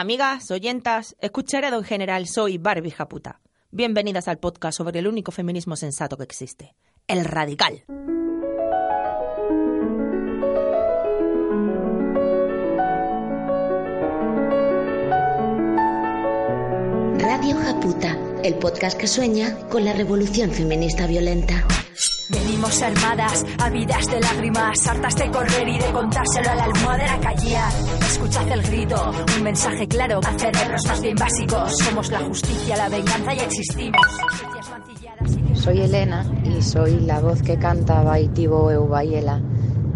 Amigas, oyentas, escucharé en general, soy Barbie Japuta. Bienvenidas al podcast sobre el único feminismo sensato que existe, el radical. El podcast que sueña con la revolución feminista violenta. Venimos armadas, ávidas de lágrimas, hartas de correr y de contárselo a la almohadera callar. Escuchad el grito, un mensaje claro a cerebros más bien básicos. Somos la justicia, la venganza y existimos. Soy Elena y soy la voz que canta Baitibo Eubaiela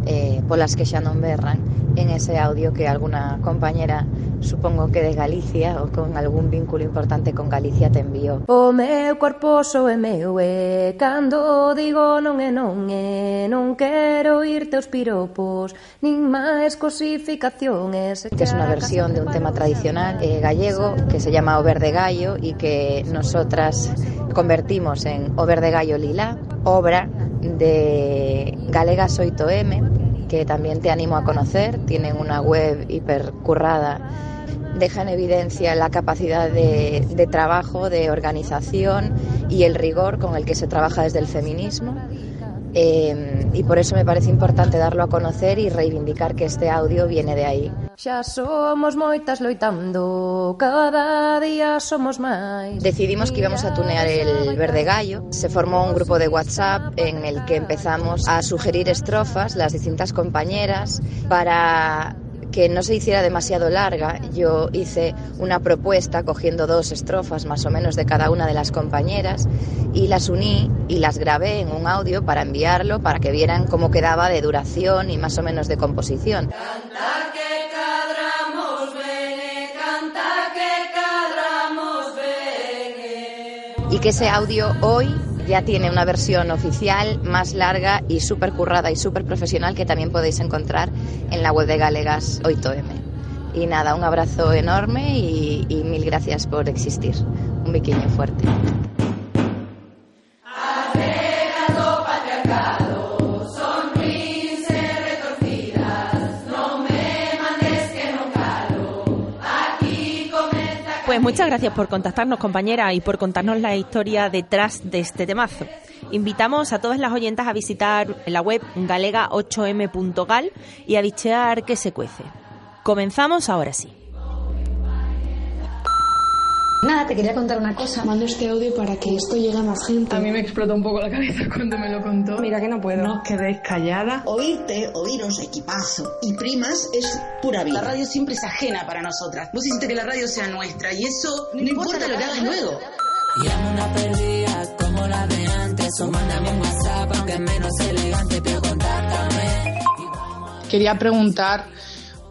eh, las que ya non berran en ese audio que alguna compañera supongo que de Galicia ou con algún vínculo importante con Galicia te envió. O meu corpo so é meu e cando digo non é non é non quero ir teus piropos nin máis cosificaciones que es unha versión de un tema tradicional eh, gallego que se llama O Verde Gallo e que nosotras convertimos en O Verde Gallo Lila obra de Galegas 8M, que también te animo a conocer. Tienen una web hipercurrada. Deja en evidencia la capacidad de, de trabajo, de organización y el rigor con el que se trabaja desde el feminismo. Eh, y por eso me parece importante darlo a conocer y reivindicar que este audio viene de ahí. Xa somos moitas loitando, cada día somos máis. Decidimos que íbamos a tunear el Verde Gallo. Se formó un grupo de WhatsApp en el que empezamos a sugerir estrofas, las distintas compañeras, para que no se hiciera demasiado larga, yo hice una propuesta cogiendo dos estrofas más o menos de cada una de las compañeras y las uní y las grabé en un audio para enviarlo para que vieran cómo quedaba de duración y más o menos de composición. Canta que cadramos bene, canta que cadramos bene. Y que ese audio hoy ya tiene una versión oficial más larga y súper currada y súper profesional que también podéis encontrar en la web de Galegas 8M. Y nada, un abrazo enorme y, y mil gracias por existir. Un pequeño fuerte. Muchas gracias por contactarnos, compañera, y por contarnos la historia detrás de este temazo. Invitamos a todas las oyentas a visitar la web galega8m.gal y a bichear qué se cuece. Comenzamos ahora sí. Nada, te quería contar una cosa. Mando este audio para que esto llegue a más gente. A mí me explotó un poco la cabeza cuando me lo contó. Mira que no puedo. No os quedéis calladas. Oírte, oíros, equipazo y primas es pura vida. La radio siempre es ajena para nosotras. Vos hiciste que la radio sea nuestra y eso No importa lo que hagas luego. Llamo una perdida como la de antes o mándame un WhatsApp aunque es menos elegante pero contáctame. Quería preguntar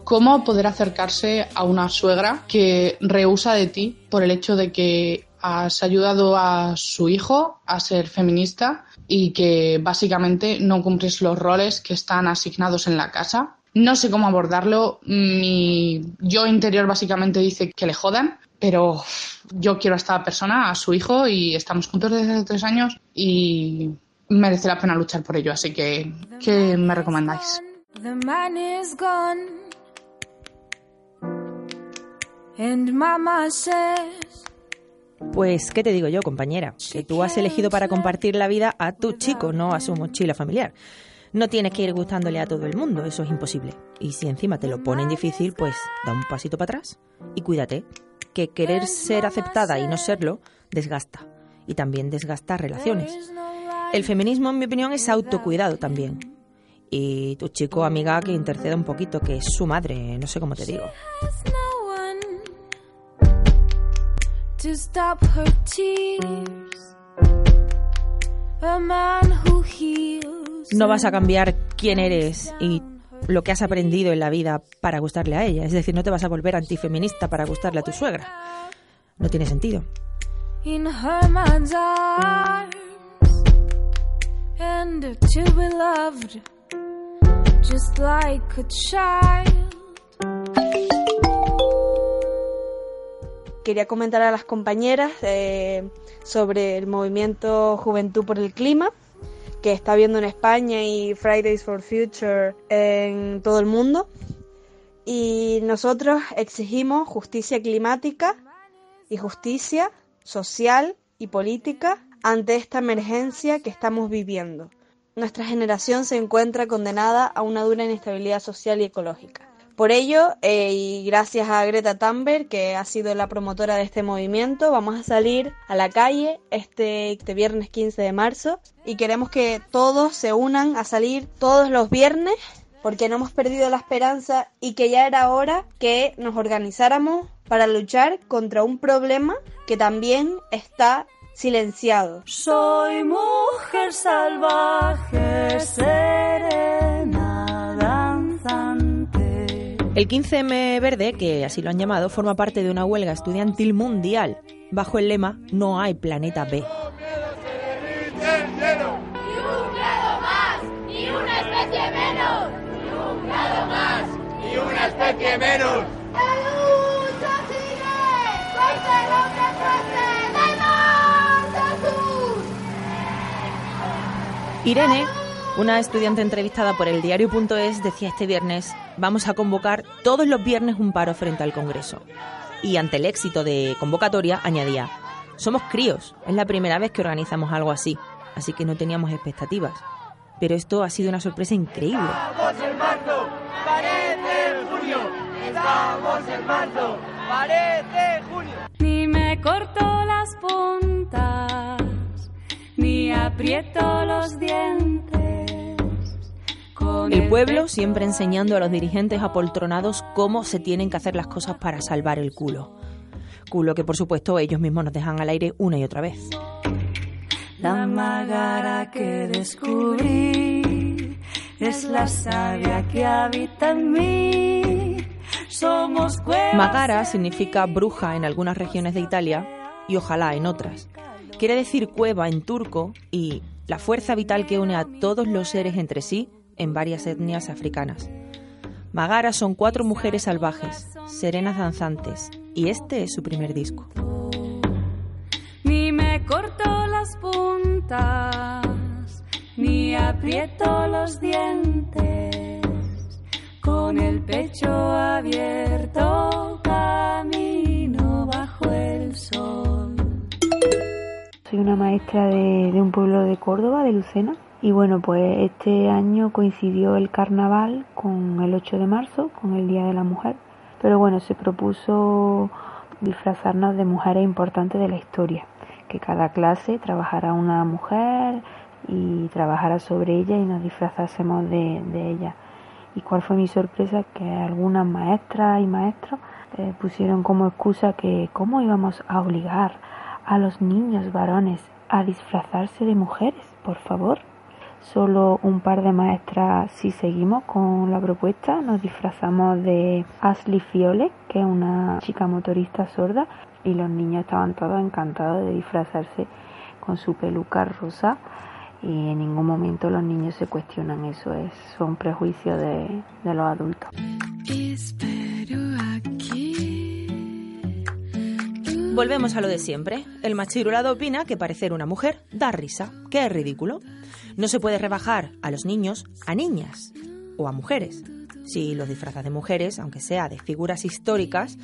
cómo poder acercarse a una suegra que rehúsa de ti por el hecho de que has ayudado a su hijo a ser feminista y que básicamente no cumples los roles que están asignados en la casa. No sé cómo abordarlo. Mi yo interior básicamente dice que le jodan, pero yo quiero a esta persona, a su hijo, y estamos juntos desde hace tres años y merece la pena luchar por ello. Así que, ¿qué me recomendáis? The man is gone. And mama says Pues, ¿qué te digo yo, compañera? Que tú has elegido para compartir la vida a tu chico, no a su mochila familiar. No tienes que ir gustándole a todo el mundo, eso es imposible. Y si encima te lo ponen difícil, pues da un pasito para atrás y cuídate, que querer ser aceptada y no serlo desgasta. Y también desgasta relaciones. El feminismo, en mi opinión, es autocuidado también. Y tu chico, amiga, que interceda un poquito, que es su madre, no sé cómo te digo. To stop her tears. A man who heals. No vas a cambiar quién eres y lo que has aprendido en la vida para gustarle a ella. Es decir, no te vas a volver antifeminista para gustarle a tu suegra. No tiene sentido. in her man's arms and to be loved just like a child. Quería comentar a las compañeras eh, sobre el movimiento Juventud por el Clima que está habiendo en España y Fridays for Future en todo el mundo. y nosotros exigimos justicia climática y justicia social y política ante esta emergencia que estamos viviendo. Nuestra generación se encuentra condenada a una dura inestabilidad social y ecológica. Por ello, eh, y gracias a Greta Thunberg, que ha sido la promotora de este movimiento, vamos a salir a la calle este, este viernes 15 de marzo y queremos que todos se unan a salir todos los viernes porque no hemos perdido la esperanza y que ya era hora que nos organizáramos para luchar contra un problema que también está silenciado. Soy mujer salvaje, serena, El 15M Verde, que así lo han llamado, forma parte de una huelga estudiantil mundial bajo el lema No hay planeta B. Especie menos. Ni un grado más. Ni una especie menos. ¡La lucha sigue! Irene, una estudiante entrevistada por el diario.es, decía este viernes, vamos a convocar todos los viernes un paro frente al Congreso. Y ante el éxito de convocatoria, añadía, somos críos, es la primera vez que organizamos algo así, así que no teníamos expectativas. Pero esto ha sido una sorpresa increíble. Estamos en marzo, parece junio. Estamos en marzo, parece junio. Ni me corto las puntas, ni aprieto los dientes. El pueblo siempre enseñando a los dirigentes apoltronados cómo se tienen que hacer las cosas para salvar el culo. Culo que por supuesto ellos mismos nos dejan al aire una y otra vez. La magara que descubrí es la savia que habita en mí. Somos. Magara significa bruja en algunas regiones de Italia y ojalá en otras. Quiere decir cueva en turco y la fuerza vital que une a todos los seres entre sí en varias etnias africanas. Magara son cuatro mujeres salvajes, serenas danzantes, y este es su primer disco. Ni me corto las puntas, ni aprieto los dientes. Con el pecho abierto camino bajo el sol. Soy una maestra de, de un pueblo de Córdoba, de Lucena. Y bueno, pues este año coincidió el carnaval con el 8 de marzo, con el Día de la Mujer. Pero bueno, se propuso disfrazarnos de mujeres importantes de la historia. Que cada clase trabajara una mujer y trabajara sobre ella y nos disfrazásemos de, de ella. Y cuál fue mi sorpresa que algunas maestras y maestros eh, pusieron como excusa que cómo íbamos a obligar a los niños varones a disfrazarse de mujeres, por favor. Solo un par de maestras si seguimos con la propuesta, nos disfrazamos de Ashley Fiole, que es una chica motorista sorda, y los niños estaban todos encantados de disfrazarse con su peluca rosa y en ningún momento los niños se cuestionan eso, es son prejuicios de, de los adultos. Volvemos a lo de siempre. El machirulado opina que parecer una mujer da risa, que es ridículo. No se puede rebajar a los niños a niñas o a mujeres. Si los disfrazas de mujeres, aunque sea de figuras históricas,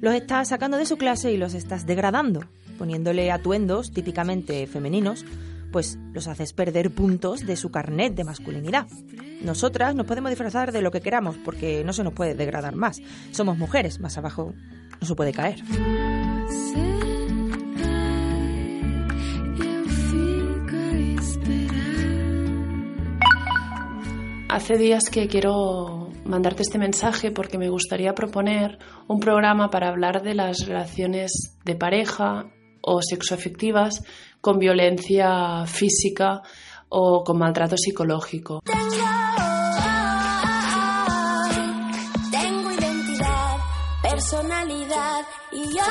los estás sacando de su clase y los estás degradando, poniéndole atuendos típicamente femeninos, pues los haces perder puntos de su carnet de masculinidad. Nosotras nos podemos disfrazar de lo que queramos porque no se nos puede degradar más. Somos mujeres, más abajo no se puede caer. Hace días que quiero mandarte este mensaje porque me gustaría proponer un programa para hablar de las relaciones de pareja o sexoafectivas con violencia física o con maltrato psicológico. Yo.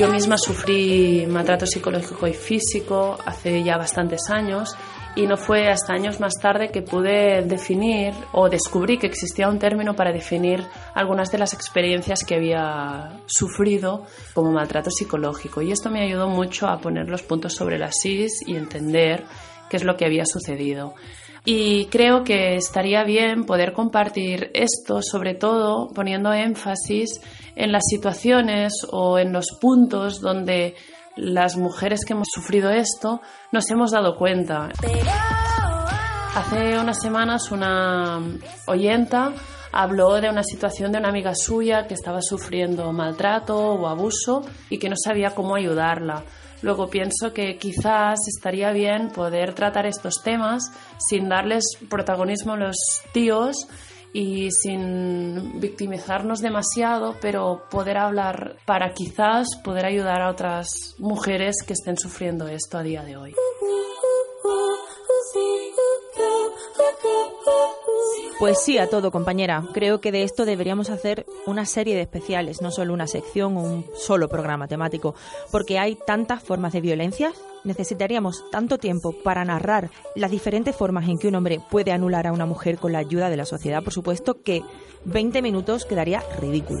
Yo misma sufrí maltrato psicológico y físico hace ya bastantes años y no fue hasta años más tarde que pude definir o descubrí que existía un término para definir algunas de las experiencias que había sufrido como maltrato psicológico y esto me ayudó mucho a poner los puntos sobre las is y entender qué es lo que había sucedido. Y creo que estaría bien poder compartir esto, sobre todo poniendo énfasis en las situaciones o en los puntos donde las mujeres que hemos sufrido esto nos hemos dado cuenta. Hace unas semanas una oyenta habló de una situación de una amiga suya que estaba sufriendo maltrato o abuso y que no sabía cómo ayudarla. Luego pienso que quizás estaría bien poder tratar estos temas sin darles protagonismo a los tíos y sin victimizarnos demasiado, pero poder hablar para quizás poder ayudar a otras mujeres que estén sufriendo esto a día de hoy. Pues sí, a todo, compañera. Creo que de esto deberíamos hacer una serie de especiales, no solo una sección o un solo programa temático, porque hay tantas formas de violencia. Necesitaríamos tanto tiempo para narrar las diferentes formas en que un hombre puede anular a una mujer con la ayuda de la sociedad, por supuesto, que 20 minutos quedaría ridículo.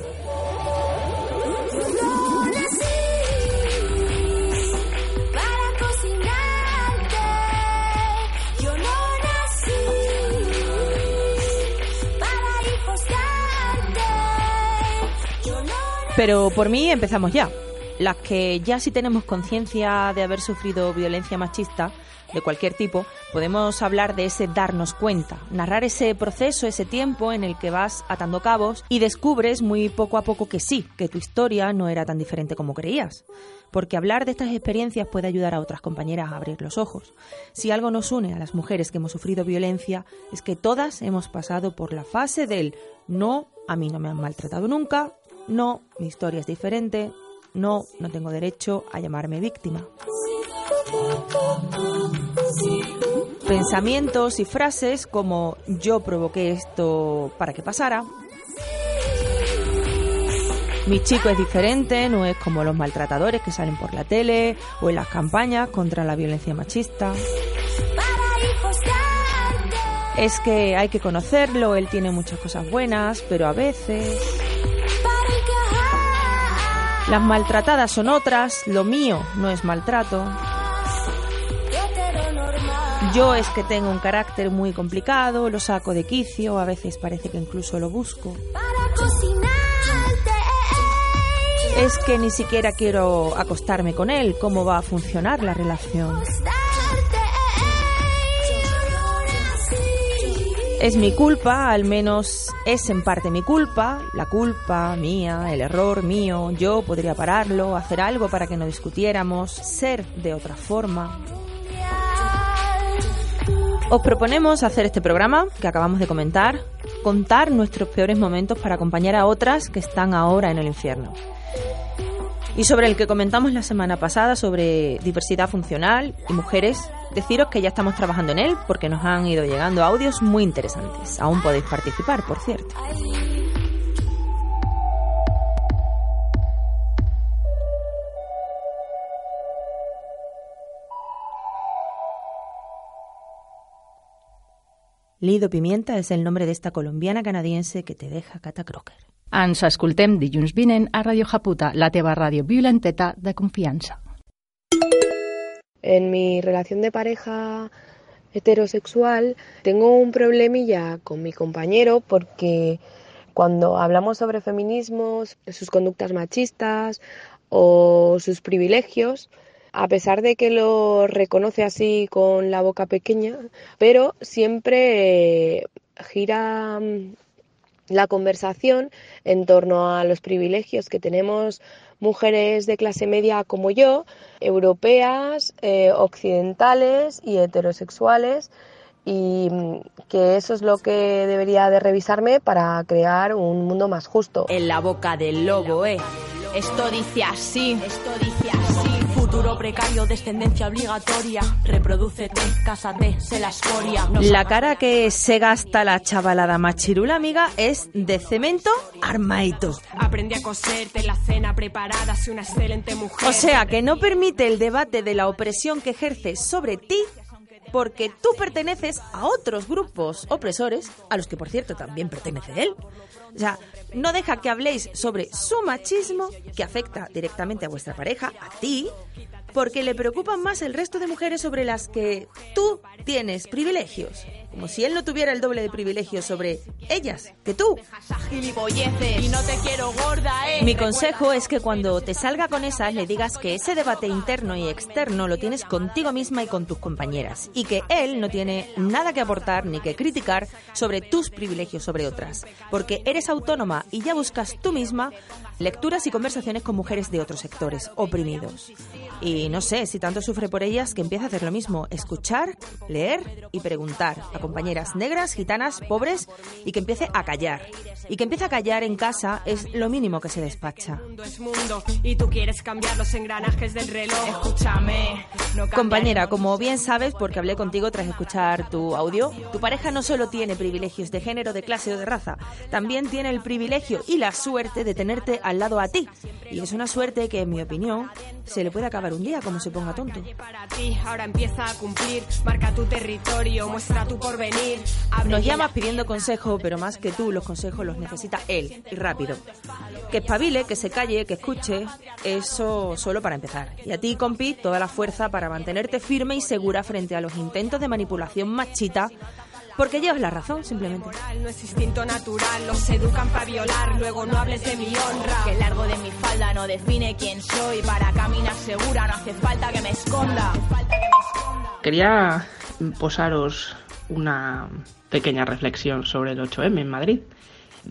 Pero por mí empezamos ya. Las que ya sí tenemos conciencia de haber sufrido violencia machista de cualquier tipo, podemos hablar de ese darnos cuenta, narrar ese proceso, ese tiempo en el que vas atando cabos y descubres muy poco a poco que sí, que tu historia no era tan diferente como creías. Porque hablar de estas experiencias puede ayudar a otras compañeras a abrir los ojos. Si algo nos une a las mujeres que hemos sufrido violencia, es que todas hemos pasado por la fase del no, a mí no me han maltratado nunca, no, mi historia es diferente. No, no tengo derecho a llamarme víctima. Pensamientos y frases como yo provoqué esto para que pasara. Mi chico es diferente, no es como los maltratadores que salen por la tele o en las campañas contra la violencia machista. Es que hay que conocerlo, él tiene muchas cosas buenas, pero a veces... Las maltratadas son otras, lo mío no es maltrato. Yo es que tengo un carácter muy complicado, lo saco de quicio, a veces parece que incluso lo busco. Es que ni siquiera quiero acostarme con él, ¿cómo va a funcionar la relación? Es mi culpa, al menos es en parte mi culpa, la culpa mía, el error mío, yo podría pararlo, hacer algo para que no discutiéramos, ser de otra forma. Os proponemos hacer este programa que acabamos de comentar, contar nuestros peores momentos para acompañar a otras que están ahora en el infierno y sobre el que comentamos la semana pasada sobre diversidad funcional y mujeres, deciros que ya estamos trabajando en él porque nos han ido llegando audios muy interesantes. Aún podéis participar, por cierto. Lido Pimienta es el nombre de esta colombiana canadiense que te deja Cata Crocker. Ens escoltem dilluns vinent a Radio Japuta, la teva ràdio violenteta de confiança. En mi relación de pareja heterosexual tengo un problemilla con mi compañero porque cuando hablamos sobre feminismos, sus conductas machistas o sus privilegios, a pesar de que lo reconoce así con la boca pequeña, pero siempre gira la conversación en torno a los privilegios que tenemos mujeres de clase media como yo, europeas, eh, occidentales y heterosexuales, y mm, que eso es lo que debería de revisarme para crear un mundo más justo. En la boca del lobo, eh. Esto dice así. Esto dice así. Futuro precario, descendencia obligatoria. Reprodúcete, cásate, se la escoria. No La cara que se gasta la chavalada machirula, amiga, es de cemento armaito. Aprendí a coserte la cena preparada, soy una excelente mujer. O sea, que no permite el debate de la opresión que ejerces sobre ti porque tú perteneces a otros grupos opresores, a los que por cierto también pertenece él. O sea, no deja que habléis sobre su machismo, que afecta directamente a vuestra pareja, a ti, porque le preocupan más el resto de mujeres sobre las que tú tienes privilegios. Como si él no tuviera el doble de privilegios sobre ellas que tú. Y no te quiero gorda, eh. Mi consejo es que cuando te salga con esas le digas que ese debate interno y externo lo tienes contigo misma y con tus compañeras y que él no tiene nada que aportar ni que criticar sobre tus privilegios sobre otras, porque eres autónoma y ya buscas tú misma lecturas y conversaciones con mujeres de otros sectores oprimidos. Y no sé si tanto sufre por ellas que empieza a hacer lo mismo, escuchar, leer y preguntar compañeras negras, gitanas, pobres y que empiece a callar. Y que empiece a callar en casa es lo mínimo que se despacha. Compañera, como bien sabes, porque hablé contigo tras escuchar tu audio, tu pareja no solo tiene privilegios de género, de clase o de raza, también tiene el privilegio y la suerte de tenerte al lado a ti. Y es una suerte que, en mi opinión, se le puede acabar un día como se ponga tonto. Para ti, ahora empieza a cumplir. Marca tu territorio, muestra tu porvenir. Nos llamas pidiendo consejo, pero más que tú, los consejos los necesita él, y rápido. Que espabile, que se calle, que escuche, eso solo para empezar. Y a ti, compi, toda la fuerza para mantenerte firme y segura frente a los intentos de manipulación machita, porque llevas la razón, simplemente. No es instinto natural, los educan para violar, luego no hables de mi honra. Que el largo de mi falda no define quién soy. Para caminar segura no hace falta que me esconda. Quería posaros una pequeña reflexión sobre el 8M en Madrid.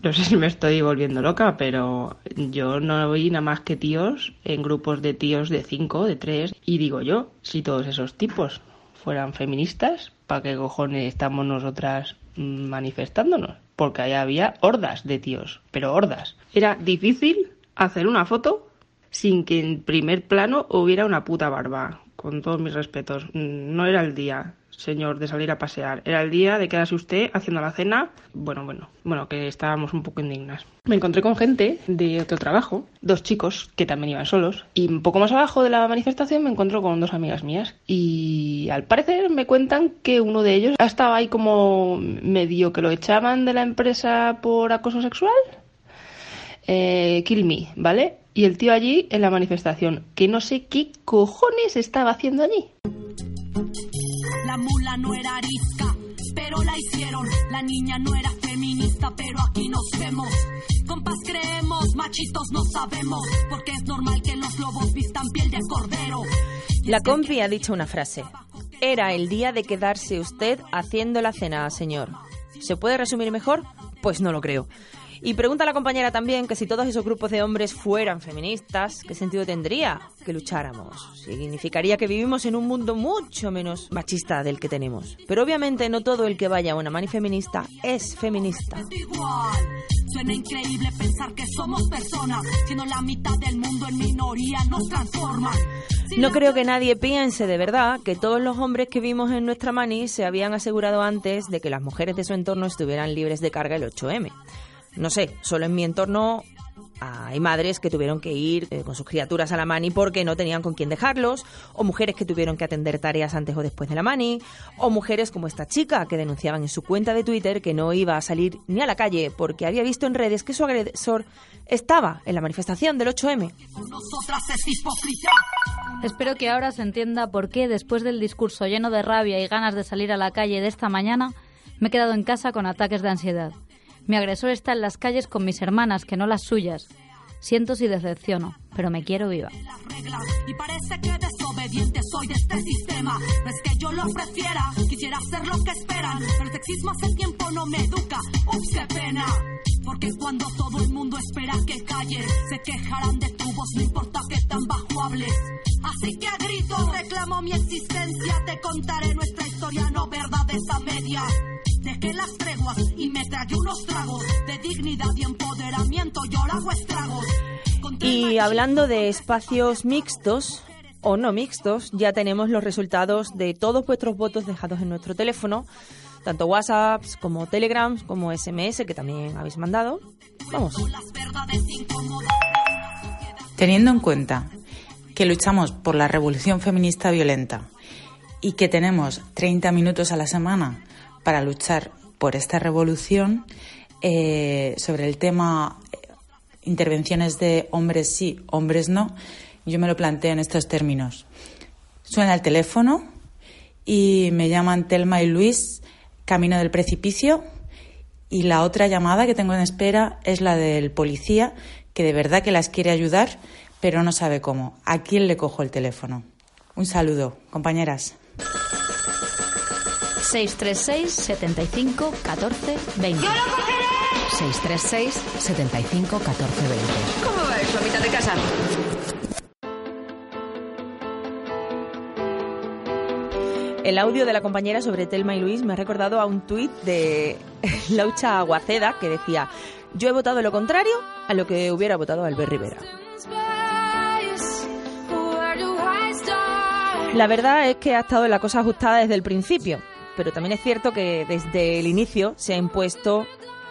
No sé si me estoy volviendo loca, pero yo no oí nada más que tíos en grupos de tíos de 5, de 3, y digo yo, si todos esos tipos fueran feministas, ¿para qué cojones estamos nosotras manifestándonos? Porque ahí había hordas de tíos, pero hordas. Era difícil hacer una foto sin que en primer plano hubiera una puta barba. Con todos mis respetos. No era el día, señor, de salir a pasear. Era el día de quedarse usted haciendo la cena. Bueno, bueno, bueno, que estábamos un poco indignas. Me encontré con gente de otro trabajo, dos chicos que también iban solos. Y un poco más abajo de la manifestación me encuentro con dos amigas mías. Y al parecer me cuentan que uno de ellos estaba ahí como medio que lo echaban de la empresa por acoso sexual eh, Kill Me, ¿vale? Y el tío allí en la manifestación, que no sé qué cojones estaba haciendo allí. La mula no era arisca, pero la hicieron. La niña no era feminista, pero aquí nos vemos. Compas creemos, machitos no sabemos, porque es normal que los lobos vistan piel de cordero. La compi ha dicho una frase. Era el día de quedarse usted haciendo la cena, señor. ¿Se puede resumir mejor? Pues no lo creo. Y pregunta a la compañera también que si todos esos grupos de hombres fueran feministas, ¿qué sentido tendría que lucháramos? Significaría que vivimos en un mundo mucho menos machista del que tenemos. Pero obviamente no todo el que vaya a una mani feminista es feminista. Igual, suena increíble pensar que somos personas, siendo la mitad del mundo en minoría nos transforman. No creo que nadie piense de verdad que todos los hombres que vimos en nuestra mani se habían asegurado antes de que las mujeres de su entorno estuvieran libres de carga el 8M. No sé, solo en mi entorno hay madres que tuvieron que ir eh, con sus criaturas a la mani porque no tenían con quién dejarlos, o mujeres que tuvieron que atender tareas antes o después de la mani, o mujeres como esta chica que denunciaban en su cuenta de Twitter que no iba a salir ni a la calle porque había visto en redes que su agresor estaba en la manifestación del 8M. Nosotras es hipocresía. Espero que ahora se entienda por qué, después del discurso lleno de rabia y ganas de salir a la calle de esta mañana, me he quedado en casa con ataques de ansiedad. Mi agresor está en las calles con mis hermanas, que no las suyas. Siento si decepciono, pero me quiero viva. y parece que desobediente soy de este sistema. No es que yo lo prefiera, quisiera hacer lo que esperan, pero el sexismo hace tiempo no me educa. Ups, qué pena. Porque cuando todo el mundo espera que calle, se quejarán de tu voz, no importa que tan bajo hables. Así que a gritos reclamo mi existencia, te contaré nuestra historia, no verdades a medias. Dejé las treguas y me tragué unos tragos de dignidad y empoderamiento, yo lo hago estragos. Y hablando de espacios mixtos o no mixtos, ya tenemos los resultados de todos vuestros votos dejados en nuestro teléfono, tanto WhatsApps como Telegrams como SMS que también habéis mandado. Vamos. Teniendo en cuenta que luchamos por la revolución feminista violenta y que tenemos 30 minutos a la semana para luchar por esta revolución, eh, sobre el tema eh, intervenciones de hombres sí, hombres no, yo me lo planteo en estos términos. Suena el teléfono y me llaman Telma y Luis camino del precipicio. Y la otra llamada que tengo en espera es la del policía, que de verdad que las quiere ayudar, pero no sabe cómo. ¿A quién le cojo el teléfono? Un saludo, compañeras. 636 75 14 20. 636 75 14 20. ¿Cómo va eso a mitad de casa? El audio de la compañera sobre Telma y Luis me ha recordado a un tuit de Laucha Aguaceda que decía yo he votado lo contrario a lo que hubiera votado Albert Rivera. La verdad es que ha estado la cosa ajustada desde el principio, pero también es cierto que desde el inicio se ha impuesto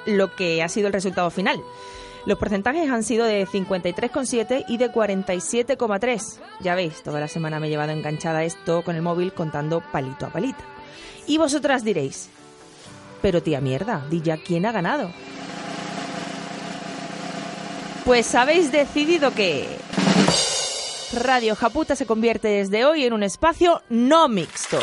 lo que ha sido el resultado final. Los porcentajes han sido de 53,7 y de 47,3. Ya veis, toda la semana me he llevado enganchada esto con el móvil contando palito a palito. Y vosotras diréis, pero tía mierda, di ya quién ha ganado. Pues habéis decidido que Radio Japuta se convierte desde hoy en un espacio no mixto.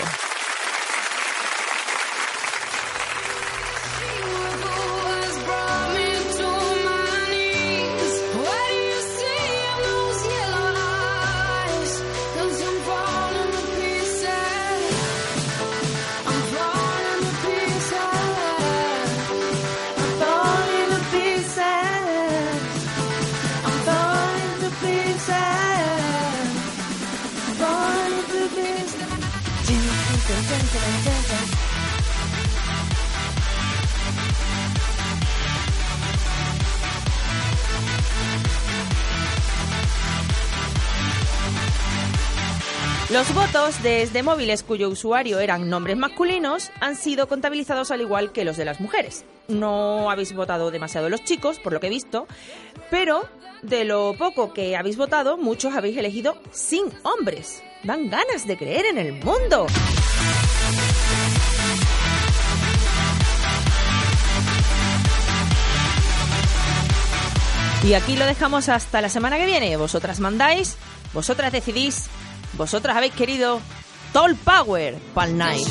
Los votos desde móviles cuyo usuario eran nombres masculinos han sido contabilizados al igual que los de las mujeres. No habéis votado demasiado los chicos, por lo que he visto, pero de lo poco que habéis votado, muchos habéis elegido sin hombres. Dan ganas de creer en el mundo. Y aquí lo dejamos hasta la semana que viene. Vosotras mandáis, vosotras decidís, vosotras habéis querido Toll Power Pal Night.